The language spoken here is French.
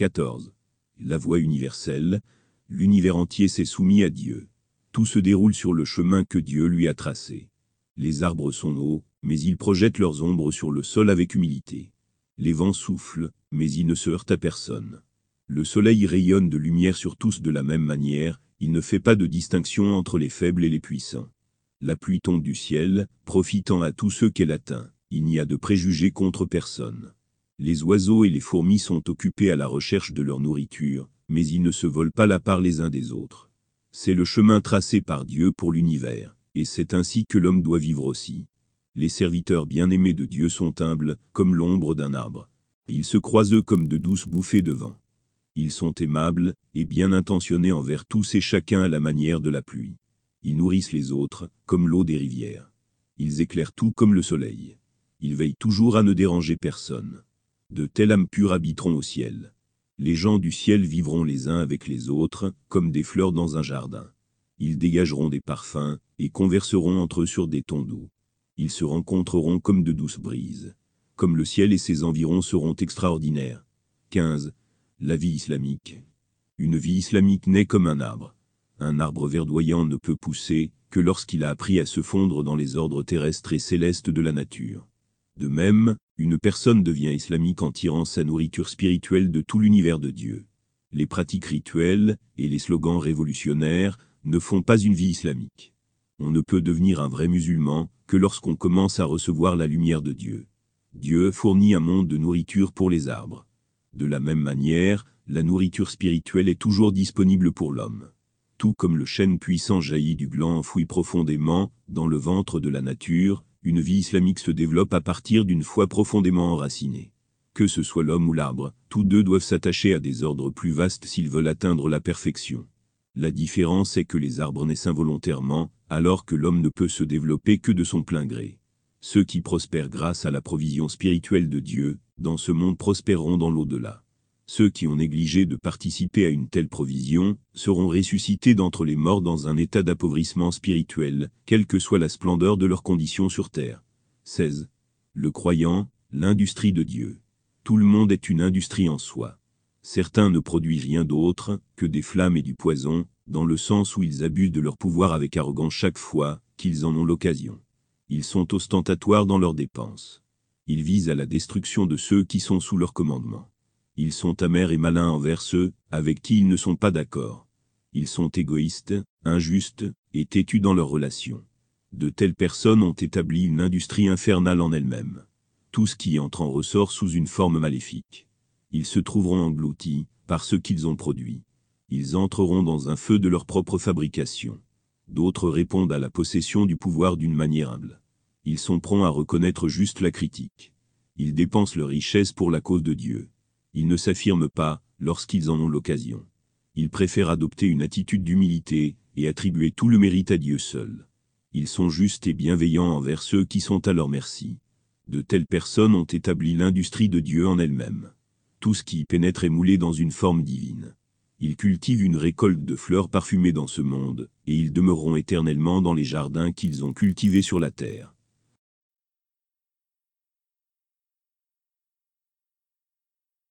14. La voie universelle, l'univers entier s'est soumis à Dieu. Tout se déroule sur le chemin que Dieu lui a tracé. Les arbres sont hauts, mais ils projettent leurs ombres sur le sol avec humilité. Les vents soufflent, mais ils ne se heurtent à personne. Le soleil rayonne de lumière sur tous de la même manière, il ne fait pas de distinction entre les faibles et les puissants. La pluie tombe du ciel, profitant à tous ceux qu'elle atteint. Il n'y a de préjugés contre personne. Les oiseaux et les fourmis sont occupés à la recherche de leur nourriture, mais ils ne se volent pas la part les uns des autres. C'est le chemin tracé par Dieu pour l'univers, et c'est ainsi que l'homme doit vivre aussi. Les serviteurs bien-aimés de Dieu sont humbles, comme l'ombre d'un arbre. Ils se croisent eux comme de douces bouffées de vent. Ils sont aimables, et bien intentionnés envers tous et chacun à la manière de la pluie. Ils nourrissent les autres, comme l'eau des rivières. Ils éclairent tout comme le soleil. Ils veillent toujours à ne déranger personne. De telles âmes pures habiteront au ciel. Les gens du ciel vivront les uns avec les autres, comme des fleurs dans un jardin. Ils dégageront des parfums, et converseront entre eux sur des tons doux. Ils se rencontreront comme de douces brises. Comme le ciel et ses environs seront extraordinaires. 15. La vie islamique. Une vie islamique naît comme un arbre. Un arbre verdoyant ne peut pousser que lorsqu'il a appris à se fondre dans les ordres terrestres et célestes de la nature. De même, une personne devient islamique en tirant sa nourriture spirituelle de tout l'univers de Dieu. Les pratiques rituelles et les slogans révolutionnaires ne font pas une vie islamique. On ne peut devenir un vrai musulman que lorsqu'on commence à recevoir la lumière de Dieu. Dieu fournit un monde de nourriture pour les arbres. De la même manière, la nourriture spirituelle est toujours disponible pour l'homme. Tout comme le chêne puissant jaillit du gland enfoui profondément dans le ventre de la nature, une vie islamique se développe à partir d'une foi profondément enracinée. Que ce soit l'homme ou l'arbre, tous deux doivent s'attacher à des ordres plus vastes s'ils veulent atteindre la perfection. La différence est que les arbres naissent involontairement, alors que l'homme ne peut se développer que de son plein gré. Ceux qui prospèrent grâce à la provision spirituelle de Dieu, dans ce monde prospéreront dans l'au-delà. Ceux qui ont négligé de participer à une telle provision, seront ressuscités d'entre les morts dans un état d'appauvrissement spirituel, quelle que soit la splendeur de leurs conditions sur terre. 16. Le croyant, l'industrie de Dieu. Tout le monde est une industrie en soi. Certains ne produisent rien d'autre que des flammes et du poison, dans le sens où ils abusent de leur pouvoir avec arrogance chaque fois qu'ils en ont l'occasion. Ils sont ostentatoires dans leurs dépenses. Ils visent à la destruction de ceux qui sont sous leur commandement. Ils sont amers et malins envers ceux avec qui ils ne sont pas d'accord. Ils sont égoïstes, injustes et têtus dans leurs relations. De telles personnes ont établi une industrie infernale en elles-mêmes. Tout ce qui entre en ressort sous une forme maléfique. Ils se trouveront engloutis par ce qu'ils ont produit. Ils entreront dans un feu de leur propre fabrication. D'autres répondent à la possession du pouvoir d'une manière humble. Ils sont prompts à reconnaître juste la critique. Ils dépensent leur richesse pour la cause de Dieu. Ils ne s'affirment pas lorsqu'ils en ont l'occasion. Ils préfèrent adopter une attitude d'humilité et attribuer tout le mérite à Dieu seul. Ils sont justes et bienveillants envers ceux qui sont à leur merci. De telles personnes ont établi l'industrie de Dieu en elle-même. Tout ce qui y pénètre est moulé dans une forme divine. Ils cultivent une récolte de fleurs parfumées dans ce monde, et ils demeureront éternellement dans les jardins qu'ils ont cultivés sur la terre.